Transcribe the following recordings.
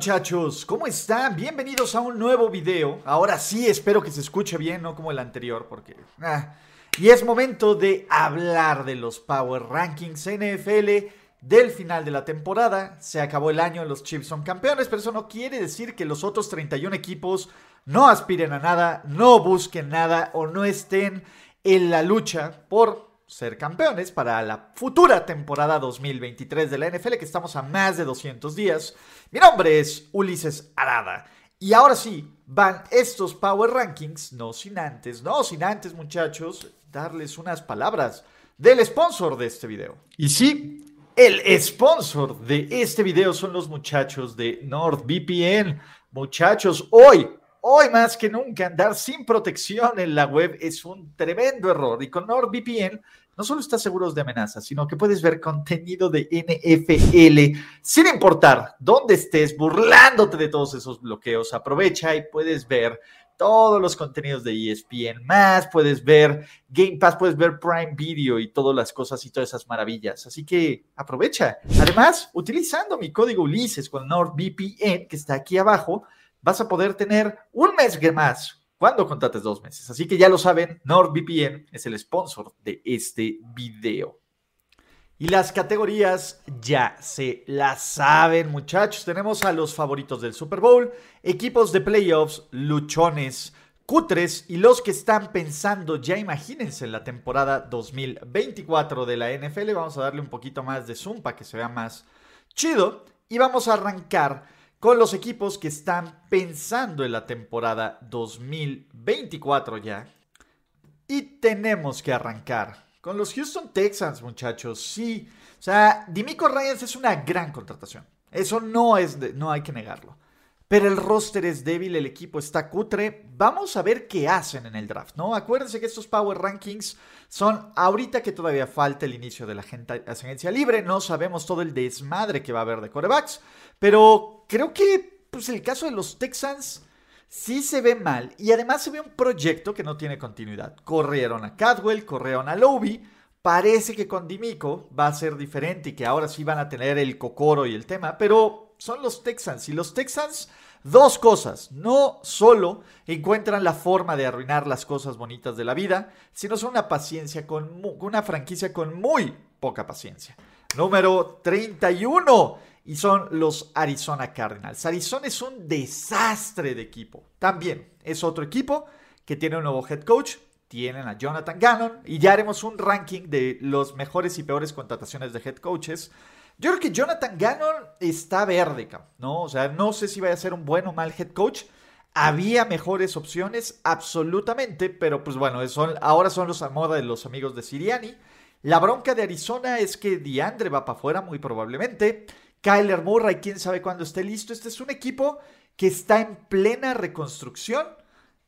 Muchachos, ¿cómo están? Bienvenidos a un nuevo video. Ahora sí espero que se escuche bien, no como el anterior, porque... ah. Y es momento de hablar de los Power Rankings NFL del final de la temporada. Se acabó el año, los Chiefs son campeones, pero eso no quiere decir que los otros 31 equipos no aspiren a nada, no busquen nada o no estén en la lucha por ser campeones para la futura temporada 2023 de la NFL, que estamos a más de 200 días. Mi nombre es Ulises Arada. Y ahora sí, van estos Power Rankings, no sin antes, no sin antes muchachos, darles unas palabras del sponsor de este video. Y sí, el sponsor de este video son los muchachos de NordVPN. Muchachos, hoy, hoy más que nunca, andar sin protección en la web es un tremendo error. Y con NordVPN no solo estás seguros de amenazas, sino que puedes ver contenido de NFL sin importar dónde estés, burlándote de todos esos bloqueos. Aprovecha y puedes ver todos los contenidos de ESPN más, puedes ver Game Pass, puedes ver Prime Video y todas las cosas y todas esas maravillas. Así que aprovecha. Además, utilizando mi código Ulises con NordVPN, que está aquí abajo, vas a poder tener un mes más cuando contrates dos meses. Así que ya lo saben, NordVPN es el sponsor de este video. Y las categorías ya se las saben, muchachos. Tenemos a los favoritos del Super Bowl, equipos de playoffs, luchones, cutres y los que están pensando, ya imagínense, en la temporada 2024 de la NFL. Vamos a darle un poquito más de zoom para que se vea más chido. Y vamos a arrancar con los equipos que están pensando en la temporada 2024 ya. Y tenemos que arrancar con los Houston Texans, muchachos. Sí, o sea, Dimico Ryans es una gran contratación. Eso no es, de- no hay que negarlo. Pero el roster es débil, el equipo está cutre. Vamos a ver qué hacen en el draft, ¿no? Acuérdense que estos Power Rankings son ahorita que todavía falta el inicio de la agencia libre. No sabemos todo el desmadre que va a haber de corebacks. Pero creo que, pues, el caso de los Texans sí se ve mal. Y además se ve un proyecto que no tiene continuidad. Corrieron a Cadwell, corrieron a Lobby. Parece que con Dimico va a ser diferente y que ahora sí van a tener el cocoro y el tema. Pero son los Texans. Y los Texans, dos cosas. No solo encuentran la forma de arruinar las cosas bonitas de la vida, sino son una paciencia con una franquicia con muy poca paciencia. Número 31. Y son los Arizona Cardinals. Arizona es un desastre de equipo. También es otro equipo que tiene un nuevo head coach. Tienen a Jonathan Gannon. Y ya haremos un ranking de los mejores y peores contrataciones de head coaches. Yo creo que Jonathan Gannon está verde, ¿no? O sea, no sé si vaya a ser un buen o mal head coach. Había mejores opciones, absolutamente, pero pues bueno, son, ahora son los a moda de los amigos de Siriani. La bronca de Arizona es que DeAndre va para afuera muy probablemente. Kyler Murray, quién sabe cuándo esté listo. Este es un equipo que está en plena reconstrucción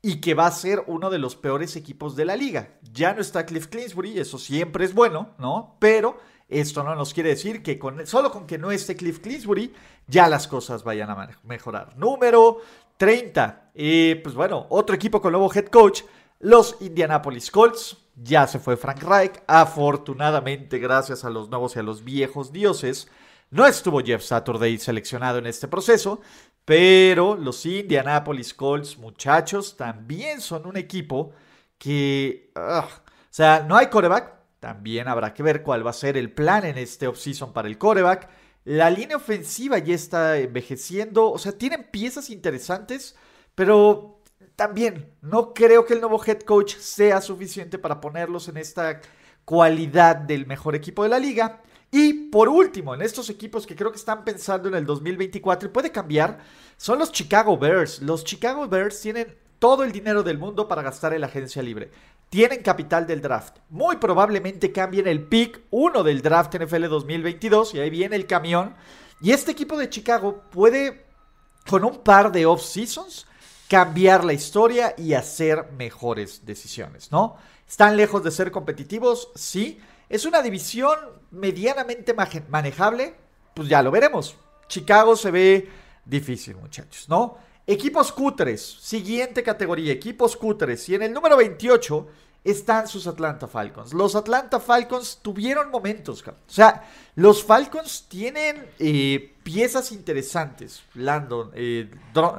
y que va a ser uno de los peores equipos de la liga. Ya no está Cliff Clinsbury, eso siempre es bueno, ¿no? Pero esto no nos quiere decir que con, solo con que no esté Cliff Clinsbury ya las cosas vayan a mejorar. Número 30. Y pues bueno, otro equipo con nuevo head coach, los Indianapolis Colts. Ya se fue Frank Reich. Afortunadamente, gracias a los nuevos y a los viejos dioses, no estuvo Jeff Saturday seleccionado en este proceso. Pero los Indianapolis Colts, muchachos, también son un equipo que... ugh, o sea, no hay coreback. También habrá que ver cuál va a ser el plan en este offseason para el coreback. La línea ofensiva ya está envejeciendo. O sea, tienen piezas interesantes, pero también no creo que el nuevo head coach sea suficiente para ponerlos en esta cualidad del mejor equipo de la liga. Y por último, en estos equipos que creo que están pensando en el 2024 y puede cambiar, son los Chicago Bears. Los Chicago Bears tienen todo el dinero del mundo para gastar en la agencia libre. Tienen capital del draft. Muy probablemente cambien el pick 1 del draft NFL 2022 y ahí viene el camión Y este equipo de Chicago puede, con un par de off-seasons, cambiar la historia y hacer mejores decisiones, ¿no? ¿Están lejos de ser competitivos? Sí. ¿Es una división medianamente manejable? Pues ya lo veremos. Chicago se ve difícil, muchachos, ¿no? Equipos cutres, siguiente categoría, equipos cutres. Y en el número 28 están sus Atlanta Falcons. Los Atlanta Falcons tuvieron momentos, o sea, los Falcons tienen eh, piezas interesantes. Landon, eh,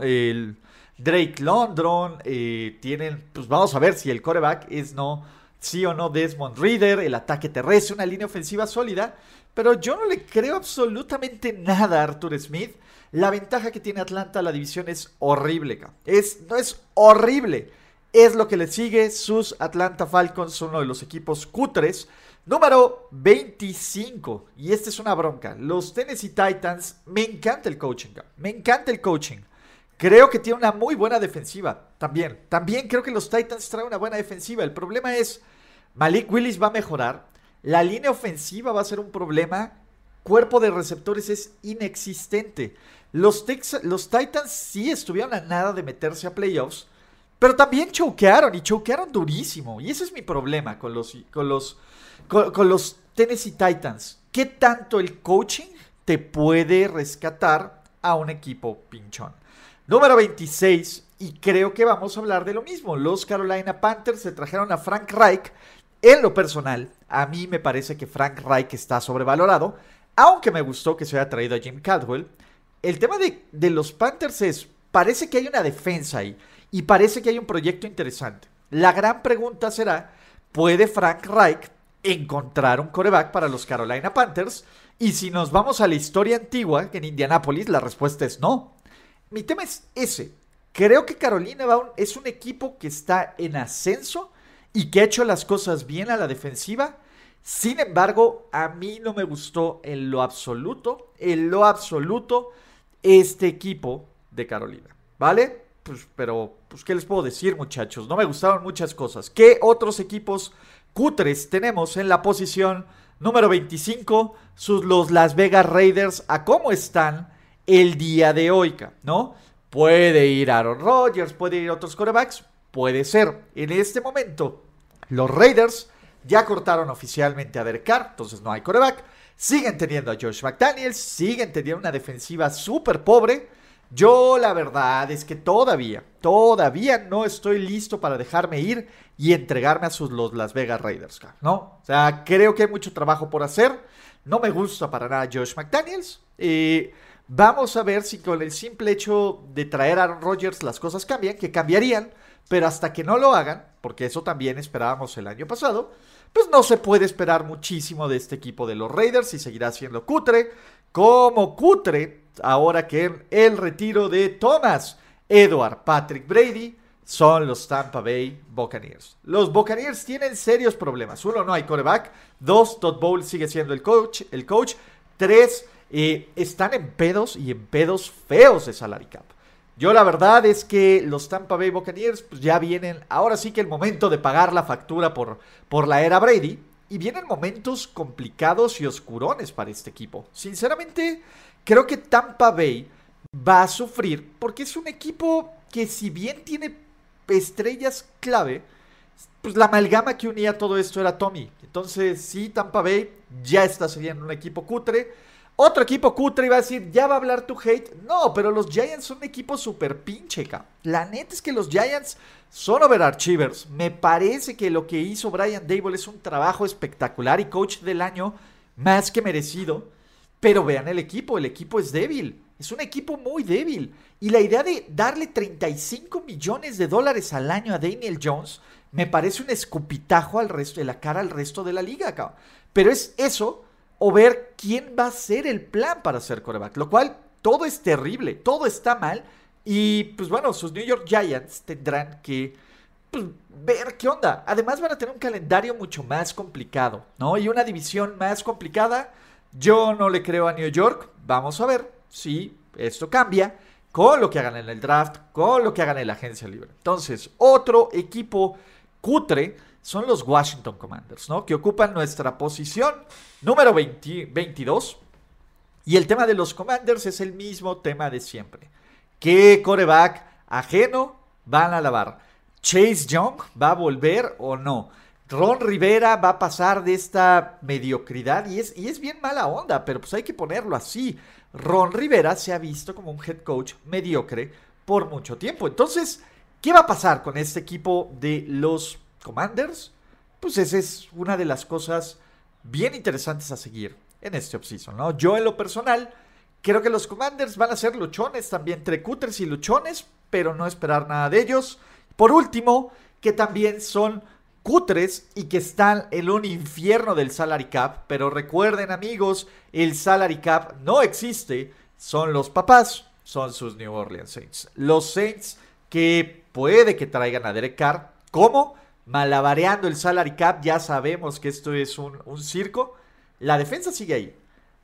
el Drake London, eh, tienen, pues vamos a ver si el coreback es no, sí o no Desmond Reader, el ataque terrestre, una línea ofensiva sólida. Pero yo no le creo absolutamente nada a Arthur Smith. La ventaja que tiene Atlanta la división es horrible, no es horrible es lo que le sigue. Sus Atlanta Falcons son uno de los equipos cutres. Número 25. Y esta es una bronca. Los Tennessee Titans. Me encanta el coaching. Me encanta el coaching. Creo que tiene una muy buena defensiva. También. También creo que los Titans traen una buena defensiva. El problema es. Malik Willis va a mejorar. La línea ofensiva va a ser un problema. Cuerpo de receptores es inexistente. Los, los Titans sí estuvieron a nada de meterse a playoffs. Pero también choquearon y choquearon durísimo. Y ese es mi problema con los, con los, con, los Tennessee Titans. ¿Qué tanto el coaching te puede rescatar a un equipo pinchón? Número 26. Y creo que vamos a hablar de lo mismo. Los Carolina Panthers se trajeron a Frank Reich. En lo personal, a mí me parece que Frank Reich está sobrevalorado. Aunque me gustó que se haya traído a Jim Caldwell. El tema de, de los Panthers es, parece que hay una defensa ahí. Y parece que hay un proyecto interesante. La gran pregunta será, ¿puede Frank Reich encontrar un coreback para los Carolina Panthers? Y si nos vamos a la historia antigua, en Indianápolis, la respuesta es no. Mi tema es ese. Creo que Carolina es un equipo que está en ascenso y que ha hecho las cosas bien a la defensiva. Sin embargo, a mí no me gustó en lo absoluto, en lo absoluto, este equipo de Carolina. ¿Vale? Pues, pero, pues, ¿qué les puedo decir, muchachos? No me gustaron muchas cosas. ¿Qué otros equipos cutres tenemos en la posición número 25? Sus, los Las Vegas Raiders, ¿a cómo están el día de hoy, ¿no? Puede ir Aaron Rodgers, puede ir otros corebacks, puede ser. En este momento, los Raiders ya cortaron oficialmente a Derek Carr, entonces no hay coreback. Siguen teniendo a Josh McDaniels, siguen teniendo una defensiva súper pobre. Yo la verdad es que todavía, todavía no estoy listo para dejarme ir y entregarme a sus los Las Vegas Raiders, ¿no? O sea, creo que hay mucho trabajo por hacer. No me gusta para nada Josh McDaniels. vamos a ver si con el simple hecho de traer a Aaron Rodgers las cosas cambian, que cambiarían, pero hasta que no lo hagan, porque eso también esperábamos el año pasado, pues no se puede esperar muchísimo de este equipo de los Raiders y seguirá siendo cutre, como cutre ahora que el retiro de Thomas Edward Patrick Brady son los Tampa Bay Buccaneers. Los Buccaneers tienen serios problemas. Uno, no hay coreback. Dos, Todd Bowles sigue siendo el coach. El coach. Tres, eh, están en pedos y en pedos feos de salary cap. Yo la verdad es que los Tampa Bay Buccaneers pues ya vienen, ahora sí que el momento de pagar la factura por, por la era Brady. Y vienen momentos complicados y oscurones para este equipo. Sinceramente, Creo que Tampa Bay va a sufrir porque es un equipo que si bien tiene estrellas clave, pues la amalgama que unía todo esto era Tommy. Entonces, sí, Tampa Bay ya está siendo un equipo cutre. Otro equipo cutre iba a decir, ya va a hablar tu hate. No, pero los Giants son un equipo súper pinche, La neta es que los Giants son overachievers. Me parece que lo que hizo Brian Dable es un trabajo espectacular y coach del año más que merecido. Pero vean el equipo, el equipo es débil. Es un equipo muy débil. Y la idea de darle 35 millones de dólares al año a Daniel Jones me parece un escupitajo al resto de la cara al resto de la liga, cabrón. Pero es eso o ver quién va a ser el plan para hacer coreback. Lo cual todo es terrible, todo está mal. Y pues bueno, sus New York Giants tendrán que pues, ver qué onda. Además van a tener un calendario mucho más complicado, ¿no? Y una división más complicada yo no le creo a New York. Vamos a ver si esto cambia con lo que hagan en el draft, con lo que hagan en la agencia libre. Entonces, otro equipo cutre son los Washington Commanders, ¿no? Que ocupan nuestra posición número 22. Y el tema de los Commanders es el mismo tema de siempre. ¿Qué coreback ajeno van a lavar? ¿Chase Young va a volver o no? Ron Rivera va a pasar de esta mediocridad y es, y es bien mala onda, pero pues hay que ponerlo así. Ron Rivera se ha visto como un head coach mediocre por mucho tiempo. Entonces, ¿qué va a pasar con este equipo de los Commanders? Pues esa es una de las cosas bien interesantes a seguir en este offseason, ¿no? Yo en lo personal creo que los Commanders van a ser luchones también, entre cutters y luchones, pero no esperar nada de ellos. Por último, que también son cutres y que están en un infierno del salary cap. Pero recuerden amigos, el salary cap no existe. Son los papás, son sus New Orleans Saints. Los Saints que puede que traigan a Derek Carr. ¿Cómo? Malabareando el salary cap. Ya sabemos que esto es un, circo. La defensa sigue ahí.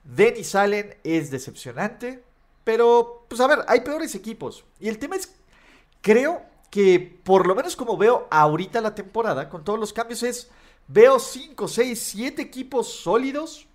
Dennis Allen es decepcionante. Pero, pues a ver, hay peores equipos. Y el tema es, creo que por lo menos como veo ahorita la temporada, con todos los cambios, es, veo 5, 6, 7 equipos sólidos,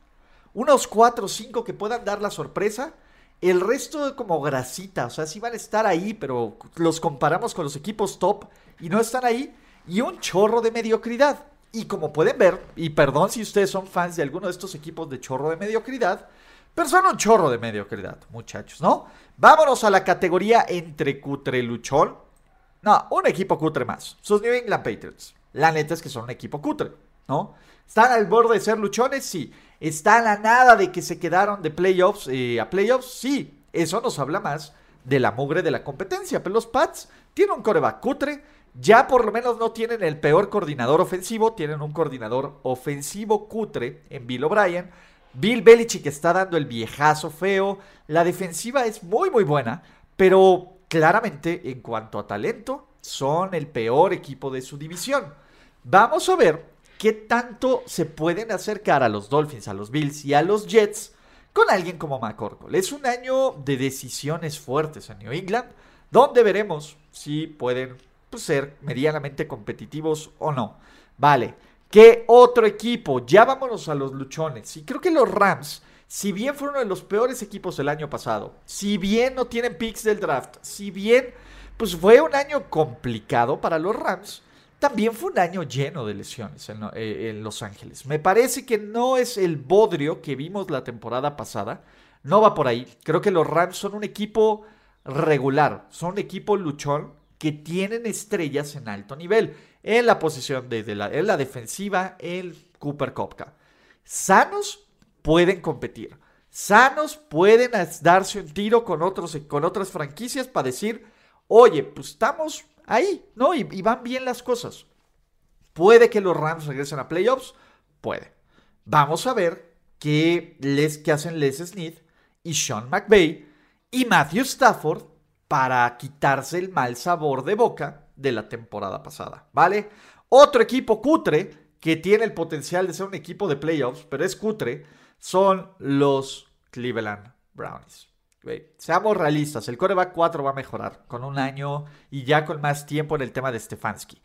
unos 4 o 5 que puedan dar la sorpresa, el resto como grasita, o sea, sí van a estar ahí, pero los comparamos con los equipos top y no están ahí, y un chorro de mediocridad. Y como pueden ver, y perdón si ustedes son fans de alguno de estos equipos de chorro de mediocridad, pero son un chorro de mediocridad, muchachos, ¿no? Vámonos a la categoría entre cutre luchón no, un equipo cutre más. Sus New England Patriots. La neta es que son un equipo cutre, ¿no? ¿Están al borde de ser luchones? Sí. ¿Están a nada de que se quedaron de playoffs eh, a playoffs? Sí. Eso nos habla más de la mugre de la competencia. Pero los Pats tienen un coreback cutre. Ya por lo menos no tienen el peor coordinador ofensivo. Tienen un coordinador ofensivo cutre en Bill O'Brien. Bill Belichick está dando el viejazo feo. La defensiva es muy, muy buena. Pero claramente en cuanto a talento son el peor equipo de su división. Vamos a ver qué tanto se pueden acercar a los Dolphins, a los Bills y a los Jets con alguien como McCorkle. Es un año de decisiones fuertes en New England, donde veremos si pueden pues, ser medianamente competitivos o no. Vale, ¿qué otro equipo? Ya vámonos a los luchones. Y creo que los Rams si bien fueron uno de los peores equipos el año pasado, si bien no tienen picks del draft, si bien pues fue un año complicado para los Rams, también fue un año lleno de lesiones en, eh, en, Los Ángeles. Me parece que no es el bodrio que vimos la temporada pasada. No va por ahí. Creo que los Rams son un equipo regular. Son un equipo luchón que tienen estrellas en alto nivel. En la posición de, la, en la defensiva, el Cooper Kopka. Sanos pueden competir. Sanos pueden darse un tiro con, otros, con otras franquicias para decir, oye, pues estamos ahí, ¿no? Y, van bien las cosas. ¿Puede que los Rams regresen a playoffs? Puede. Vamos a ver qué, les, qué hacen Les Smith y Sean McVay y Matthew Stafford para quitarse el mal sabor de boca de la temporada pasada, ¿vale? Otro equipo cutre que tiene el potencial de ser un equipo de playoffs, pero es cutre, son los Cleveland Brownies. seamos realistas, el coreback 4 va a mejorar con un año y ya con más tiempo en el tema de Stefanski.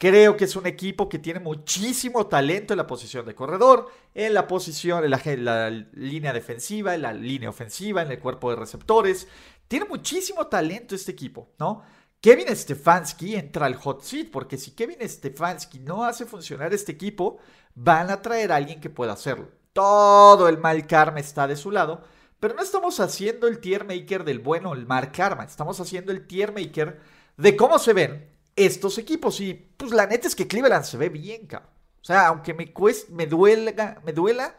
Creo que es un equipo que tiene muchísimo talento en la posición de corredor, en la posición, en la, línea defensiva, en la línea ofensiva, en el cuerpo de receptores. Tiene muchísimo talento este equipo, ¿no? Kevin Stefanski entra al hot seat, porque si Kevin Stefanski no hace funcionar este equipo, van a traer a alguien que pueda hacerlo todo el mal karma está de su lado, pero no estamos haciendo el tier maker del bueno, el mal karma, estamos haciendo el tier maker de cómo se ven estos equipos. Y pues la neta es que Cleveland se ve bien, cabrón. O sea, aunque me, cueste, me, duela, me duela,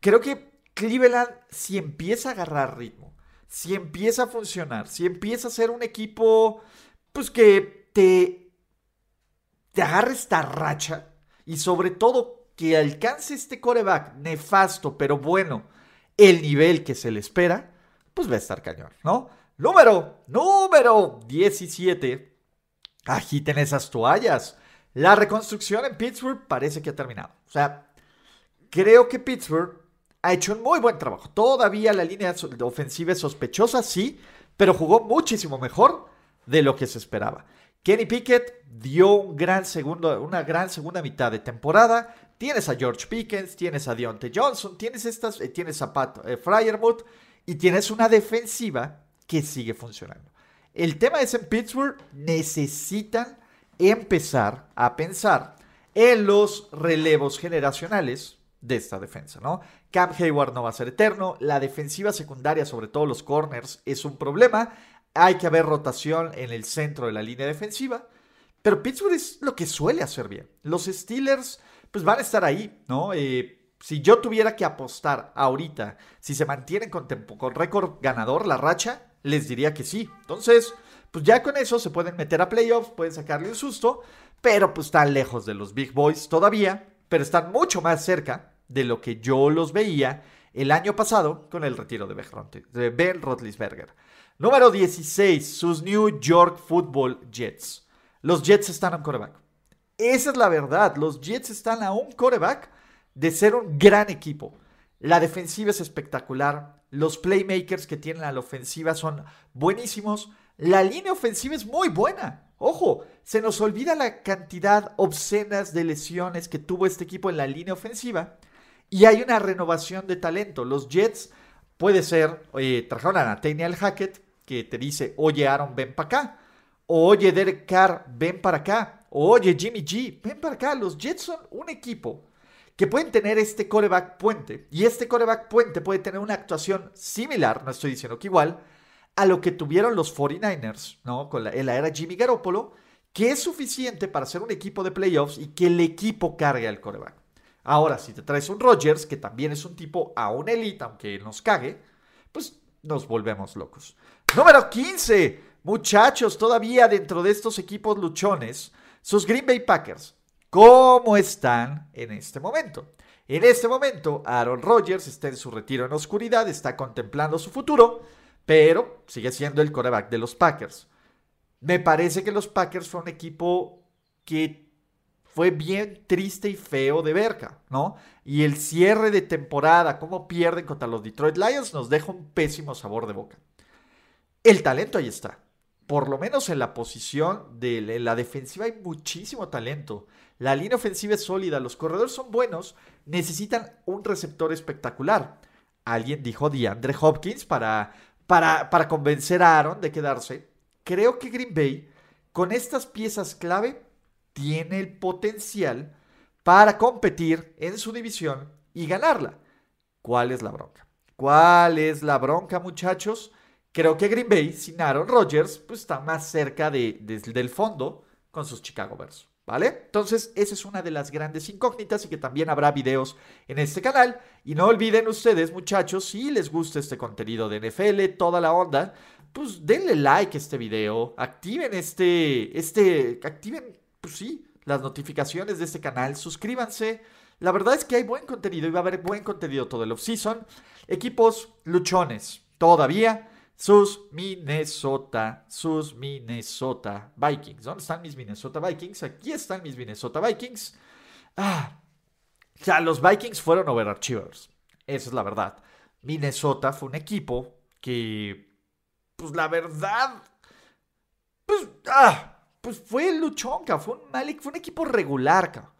creo que Cleveland si empieza a agarrar ritmo, si empieza a funcionar, si empieza a ser un equipo, pues que te, te agarre esta racha y sobre todo que alcance este coreback nefasto, pero bueno, el nivel que se le espera, pues va a estar cañón, ¿no? Número, número 17. Agiten esas toallas. La reconstrucción en Pittsburgh parece que ha terminado. O sea, creo que Pittsburgh ha hecho un muy buen trabajo. Todavía la línea ofensiva es sospechosa, sí, pero jugó muchísimo mejor de lo que se esperaba. Kenny Pickett dio un gran segundo, una gran segunda mitad de temporada. Tienes a George Pickens, tienes a Deontay Johnson, tienes, estas, eh, tienes a Pat eh, Fryermuth y tienes una defensiva que sigue funcionando. El tema es en Pittsburgh necesitan empezar a pensar en los relevos generacionales de esta defensa, ¿no? Cam Hayward no va a ser eterno, la defensiva secundaria, sobre todo los corners, es un problema, hay que haber rotación en el centro de la línea defensiva, pero Pittsburgh es lo que suele hacer bien. Los Steelers, pues van a estar ahí, ¿no? Eh, si yo tuviera que apostar ahorita, si se mantienen con, con récord ganador la racha, les diría que sí. Entonces, pues ya con eso se pueden meter a playoffs, pueden sacarle un susto, pero pues están lejos de los Big Boys todavía, pero están mucho más cerca de lo que yo los veía el año pasado con el retiro de Ben Roethlisberger. Número 16, sus New York Football Jets. Los Jets están a un coreback. Esa es la verdad, los Jets están a un coreback de ser un gran equipo. La defensiva es espectacular, los playmakers que tienen a la ofensiva son buenísimos, la línea ofensiva es muy buena. Ojo, se nos olvida la cantidad obscenas de lesiones que tuvo este equipo en la línea ofensiva y hay una renovación de talento. Los Jets puede ser, oye, trajeron a Nathaniel Hackett que te dice, oye Aaron, ven para acá. O, oye Derek Carr, ven para acá. Oye Jimmy G, ven para acá. Los Jets son un equipo que pueden tener este coreback puente. Y este coreback puente puede tener una actuación similar, no estoy diciendo que igual, a lo que tuvieron los 49ers, ¿no? Con la, en la era Jimmy Garoppolo, que es suficiente para ser un equipo de playoffs y que el equipo cargue al coreback. Ahora, si te traes un Rodgers, que también es un tipo a un elite, aunque nos cague, pues nos volvemos locos. Número 15. Muchachos, todavía dentro de estos equipos luchones, sus Green Bay Packers. ¿Cómo están en este momento? En este momento, Aaron Rodgers está en su retiro en oscuridad, está contemplando su futuro pero sigue siendo el coreback de los Packers. Me parece que los Packers fue un equipo que fue bien triste y feo de verca, ¿no? Y el cierre de temporada, cómo pierden contra los Detroit Lions, nos deja un pésimo sabor de boca. El talento ahí está. Por lo menos en la posición de la defensiva hay muchísimo talento. La línea ofensiva es sólida, los corredores son buenos, necesitan un receptor espectacular. Alguien dijo DeAndre Hopkins para para, convencer a Aaron de quedarse, creo que Green Bay, con estas piezas clave, tiene el potencial para competir en su división y ganarla. ¿Cuál es la bronca? ¿Cuál es la bronca, muchachos? Creo que Green Bay, sin Aaron Rodgers, pues está más cerca de, del fondo con sus Chicago Bears. ¿Vale? Entonces, esa es una de las grandes incógnitas y que también habrá videos en este canal. Y no olviden ustedes, muchachos, si les gusta este contenido de NFL, toda la onda, pues denle like a este video, activen este, este, activen, pues sí, las notificaciones de este canal, suscríbanse. La verdad es que hay buen contenido y va a haber buen contenido todo el off-season. Equipos luchones, todavía sus Minnesota, sus Minnesota Vikings. ¿Dónde están mis Minnesota Vikings? Aquí están mis Minnesota Vikings. Ah, o sea, los Vikings fueron overachievers. Esa es la verdad. Minnesota fue un equipo que, pues la verdad, pues, ah, pues fue luchonca, fue un, fue un equipo regular,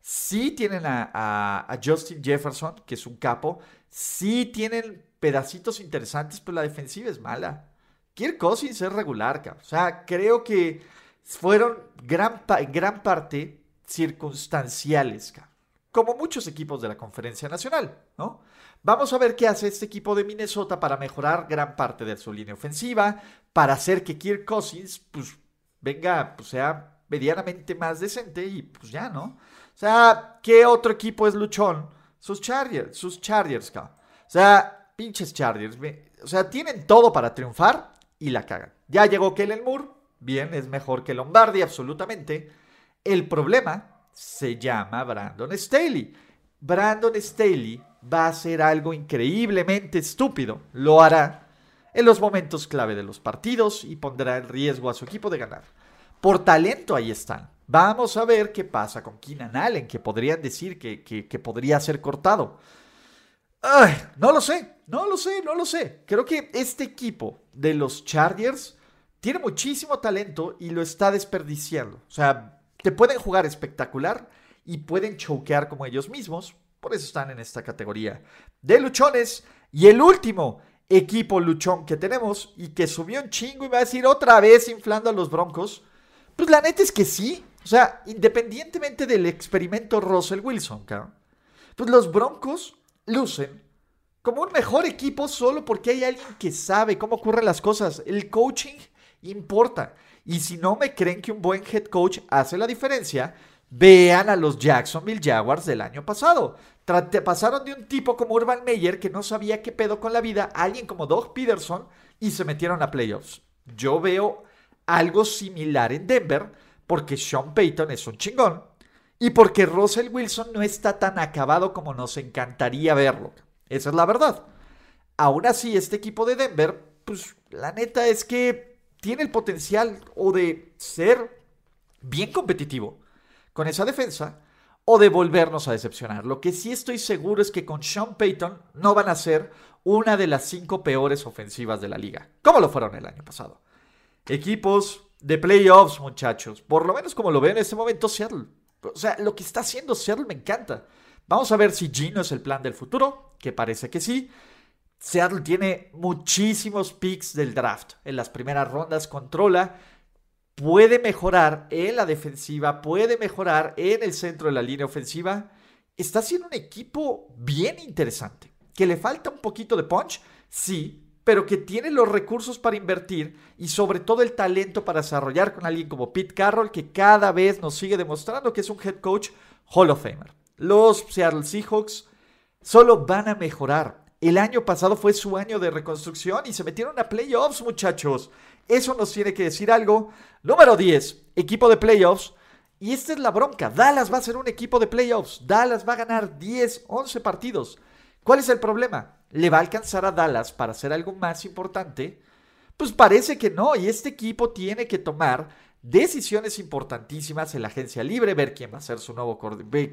Sí tienen a, a Justin Jefferson, que es un capo. Sí tienen pedacitos interesantes, pero la defensiva es mala. Kirk Cousins es regular, O sea, creo que fueron gran, gran parte circunstanciales, Como muchos equipos de la Conferencia Nacional, ¿no? Vamos a ver qué hace este equipo de Minnesota para mejorar gran parte de su línea ofensiva, para hacer que Kirk Cousins, pues, venga, pues sea medianamente más decente y pues ya, ¿no? O sea, ¿qué otro equipo es luchón? Sus Chargers, sus Chargers, O sea, pinches Chargers. O sea, tienen todo para triunfar y la cagan. Ya llegó Kellen Moore. Bien, es mejor que Lombardi, absolutamente. El problema se llama Brandon Staley. Brandon Staley va a hacer algo increíblemente estúpido. Lo hará en los momentos clave de los partidos y pondrá en riesgo a su equipo de ganar. Por talento ahí están. Vamos a ver qué pasa con Keenan Allen, que podrían decir que, que podría ser cortado. No lo sé, no lo sé, no lo sé. Creo que este equipo de los Chargers tiene muchísimo talento y lo está desperdiciando. O sea, te pueden jugar espectacular y pueden choquear como ellos mismos. Por eso están en esta categoría de luchones. Y el último, equipo luchón que tenemos y que subió un chingo y va a decir otra vez inflando a los Broncos. Pues la neta es que sí. O sea, independientemente del experimento Russell Wilson, cabrón, pues los Broncos lucen como un mejor equipo solo porque hay alguien que sabe cómo ocurren las cosas. El coaching importa. Y si no me creen que un buen head coach hace la diferencia, vean a los Jacksonville Jaguars del año pasado. Pasaron de un tipo como Urban Meyer que no sabía qué pedo con la vida, a alguien como Doug Peterson y se metieron a playoffs. Yo veo algo similar en Denver porque Sean Payton es un chingón y porque Russell Wilson no está tan acabado como nos encantaría verlo. Esa es la verdad. Aún así, este equipo de Denver, pues la neta es que tiene el potencial o de ser bien competitivo con esa defensa o de volvernos a decepcionar. Lo que sí estoy seguro es que con Sean Payton no van a ser una de las cinco peores ofensivas de la liga, como lo fueron el año pasado. Equipos de playoffs, muchachos. Por lo menos como lo veo en este momento Seattle. O sea, lo que está haciendo Seattle me encanta. Vamos a ver si Gino es el plan del futuro, que parece que sí. Seattle tiene muchísimos picks del draft. En las primeras rondas controla puede mejorar en la defensiva, puede mejorar en el centro de la línea ofensiva. Está siendo un equipo bien interesante. ¿Que le falta un poquito de punch? Sí, pero que tiene los recursos para invertir y sobre todo el talento para desarrollar con alguien como Pete Carroll, que cada vez nos sigue demostrando que es un head coach Hall of Famer. Los Seattle Seahawks solo van a mejorar. El año pasado fue su año de reconstrucción y se metieron a playoffs, muchachos. Eso nos tiene que decir algo. Número 10, equipo de playoffs. Y esta es la bronca. Dallas va a ser un equipo de playoffs. Dallas va a ganar 10, 11 partidos. ¿Cuál es el problema? ¿Le va a alcanzar a Dallas para hacer algo más importante? Pues parece que no. Y este equipo tiene que tomar decisiones importantísimas en la agencia libre, ver quién va a ser su nuevo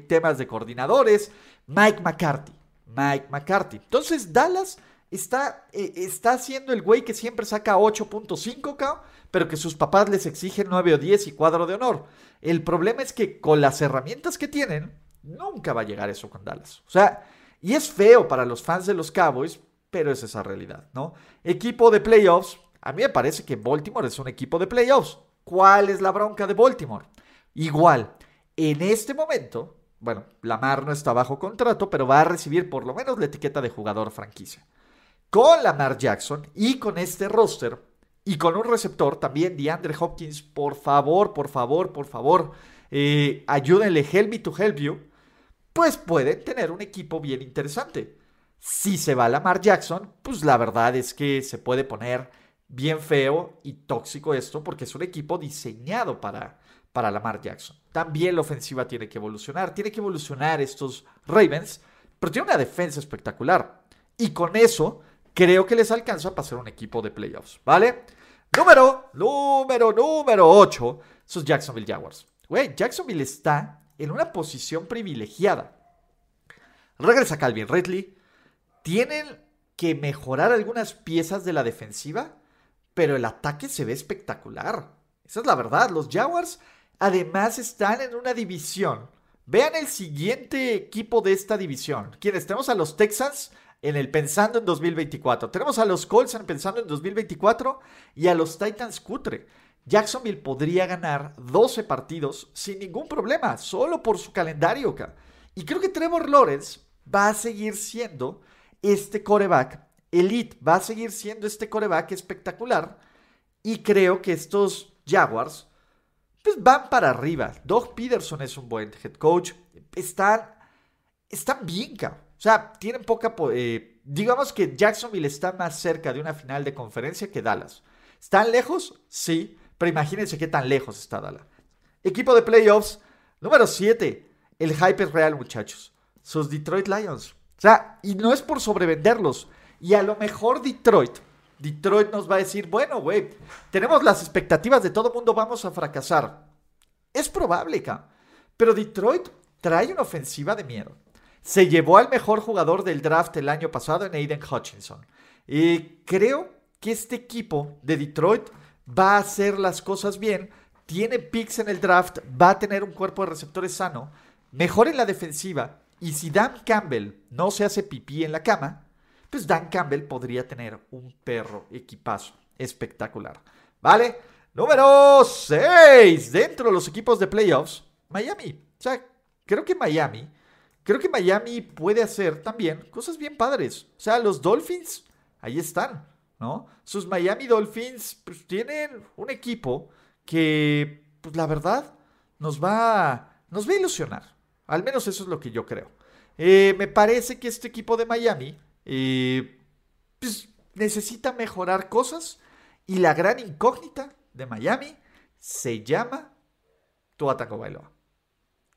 temas de coordinadores. Mike McCarthy. Mike McCarthy. Entonces Dallas está, eh, está haciendo el güey que siempre saca 8.5K, pero que sus papás les exigen 9 o 10 y cuadro de honor. El problema es que con las herramientas que tienen, nunca va a llegar eso con Dallas. O sea, y es feo para los fans de los Cowboys, pero es esa realidad, ¿no? Equipo de playoffs, a mí me parece que Baltimore es un equipo de playoffs. ¿Cuál es la bronca de Baltimore? Igual, en este momento, bueno, Lamar no está bajo contrato, pero va a recibir por lo menos la etiqueta de jugador franquicia con Lamar Jackson y con este roster y con un receptor también, DeAndre Hopkins, por favor, por favor, por favor, eh, ayúdenle, help me to help you, pues pueden tener un equipo bien interesante. Si se va Lamar Jackson, pues la verdad es que se puede poner bien feo y tóxico esto porque es un equipo diseñado para, para Lamar Jackson. También la ofensiva tiene que evolucionar, tiene que evolucionar estos Ravens, pero tiene una defensa espectacular. Y con eso creo que les alcanza para ser un equipo de playoffs, ¿vale? Número, número, número 8, sus Jacksonville Jaguars. Güey, Jacksonville está en una posición privilegiada. Regresa Calvin Ridley. Tienen que mejorar algunas piezas de la defensiva, pero el ataque se ve espectacular. Esa es la verdad. Los Jaguars además están en una división. Vean el siguiente equipo de esta división. Quienes tenemos a los Texans en el pensando en 2024. Tenemos a los Colts en pensando en 2024 y a los Titans cutre. Jacksonville podría ganar 12 partidos sin ningún problema, solo por su calendario. Y creo que Trevor Lawrence va a seguir siendo este coreback elite, va a seguir siendo este coreback espectacular. Y creo que estos Jaguars pues van para arriba. Doug Peterson es un buen head coach. Están, están bien, cabrón. O sea, tienen poca... Eh, digamos que Jacksonville está más cerca de una final de conferencia que Dallas. ¿Están lejos? Sí, pero imagínense qué tan lejos está Dallas. Equipo de playoffs, número 7. El hype es real, muchachos. Sus Detroit Lions. O sea, y no es por sobrevenderlos. Y a lo mejor Detroit, Detroit nos va a decir, bueno, güey, tenemos las expectativas de todo mundo, vamos a fracasar. Es probable, ca. Pero Detroit trae una ofensiva de miedo se llevó al mejor jugador del draft el año pasado en Aiden Hutchinson. Y creo que este equipo de Detroit va a hacer las cosas bien, tiene picks en el draft, va a tener un cuerpo de receptores sano, mejor en la defensiva, y si Dan Campbell no se hace pipí en la cama, pues Dan Campbell podría tener un perro equipazo espectacular. ¿Vale? Número 6. Dentro de los equipos de playoffs, Miami. O sea, creo que Miami, creo que Miami puede hacer también cosas bien padres. O sea, los Dolphins, ahí están, ¿no? Sus Miami Dolphins, pues tienen un equipo que, pues la verdad, nos va, nos va a ilusionar. Al menos eso es lo que yo creo. Eh, me parece que este equipo de Miami, eh, pues necesita mejorar cosas y la gran incógnita de Miami se llama Tua Tagovailoa.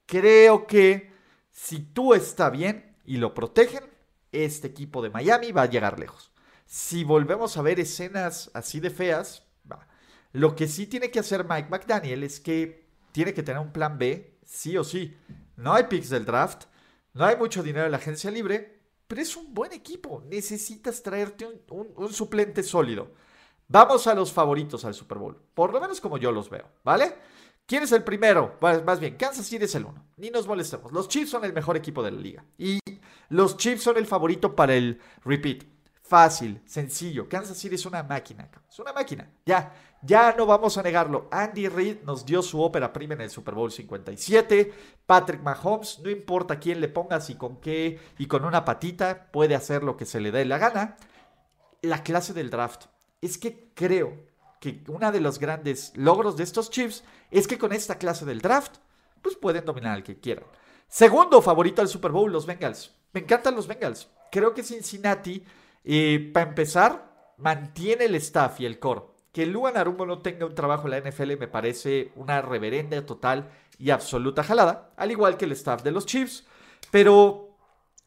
Creo que si tú está bien y lo protegen, este equipo de Miami va a llegar lejos. Si volvemos a ver escenas así de feas. Lo que sí tiene que hacer Mike McDaniel es que tiene que tener un plan B, sí o sí. No hay picks del draft, no hay mucho dinero en la agencia libre, pero es un buen equipo. Necesitas traerte un suplente sólido. Vamos a los favoritos al Super Bowl, por lo menos como yo los veo, ¿vale? ¿Quién es el primero? Más bien, Kansas City es el uno. Ni nos molestemos. Los Chiefs son el mejor equipo de la liga. Y los Chiefs son el favorito para el repeat. Fácil, sencillo. Kansas City es una máquina. Es una máquina. Ya, ya no vamos a negarlo. Andy Reid nos dio su ópera prima en el Super Bowl 57. Patrick Mahomes, no importa quién le pongas y con qué y con una patita, puede hacer lo que se le dé la gana. La clase del draft es que creo que uno de los grandes logros de estos Chiefs es que con esta clase del draft, pues pueden dominar al que quieran. Segundo favorito al Super Bowl, los Bengals. Me encantan los Bengals. Creo que Cincinnati, eh, para empezar, mantiene el staff y el core. Que Luan Arumbo no tenga un trabajo en la NFL me parece una reverenda total y absoluta jalada, al igual que el staff de los Chiefs. Pero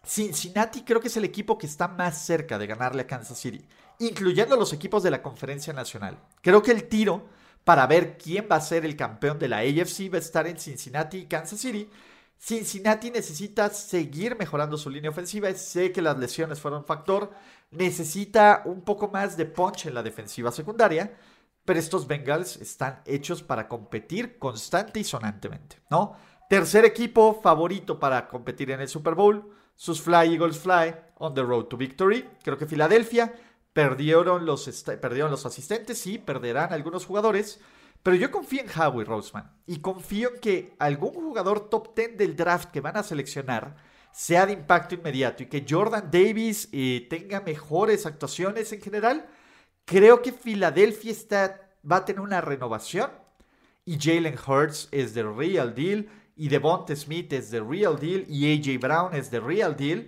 Cincinnati creo que es el equipo que está más cerca de ganarle a Kansas City incluyendo los equipos de la Conferencia Nacional. Creo que el tiro para ver quién va a ser el campeón de la AFC va a estar en Cincinnati y Kansas City. Cincinnati necesita seguir mejorando su línea ofensiva. Sé que las lesiones fueron factor. Necesita un poco más de punch en la defensiva secundaria. Pero estos Bengals están hechos para competir constante y sonantemente, ¿no? Tercer equipo favorito para competir en el Super Bowl. Sus Fly Eagles Fly on the road to victory. Creo que Filadelfia Perdieron los, perdieron los asistentes, sí, perderán algunos jugadores. Pero yo confío en Howie Roseman y confío en que algún jugador top 10 del draft que van a seleccionar sea de impacto inmediato y que Jordan Davis eh, tenga mejores actuaciones en general. Creo que Filadelfia está, va a tener una renovación y Jalen Hurts es the real deal y Devonta Smith es the real deal y AJ Brown es the real deal.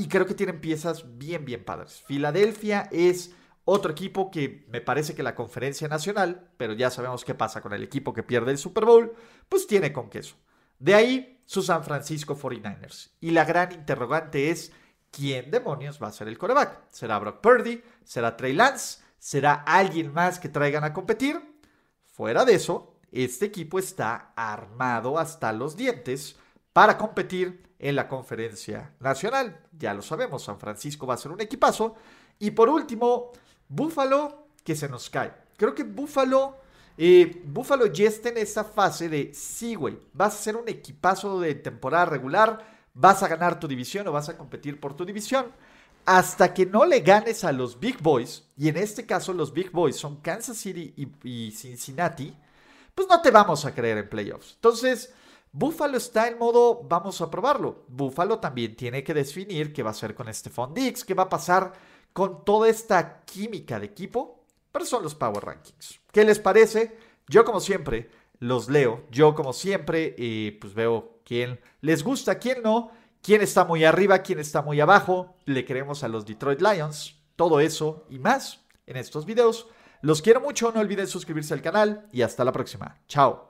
Y creo que tienen piezas bien, bien padres. Filadelfia es otro equipo que me parece que la conferencia nacional, pero ya sabemos qué pasa con el equipo que pierde el Super Bowl, pues tiene con queso. De ahí su San Francisco 49ers. Y la gran interrogante es, ¿quién demonios va a ser el coreback? ¿Será Brock Purdy? ¿Será Trey Lance? ¿Será alguien más que traigan a competir? Fuera de eso, este equipo está armado hasta los dientes para competir en la conferencia nacional. Ya lo sabemos, San Francisco va a ser un equipazo. Y por último, Buffalo, que se nos cae. Creo que Buffalo, eh, Buffalo ya está en esa fase de, sí, güey, vas a ser un equipazo de temporada regular, vas a ganar tu división o vas a competir por tu división. Hasta que no le ganes a los Big Boys, y en este caso los Big Boys son Kansas City y Cincinnati, pues no te vamos a creer en playoffs. Entonces, Buffalo está en modo vamos a probarlo. Buffalo también tiene que definir qué va a hacer con Stephon Dix, qué va a pasar con toda esta química de equipo. Pero son los Power Rankings. ¿Qué les parece? Yo como siempre los leo. Yo como siempre eh, pues veo quién les gusta, quién no, quién está muy arriba, quién está muy abajo. Le queremos a los Detroit Lions. Todo eso y más en estos videos. Los quiero mucho, no olviden suscribirse al canal y hasta la próxima. Chao.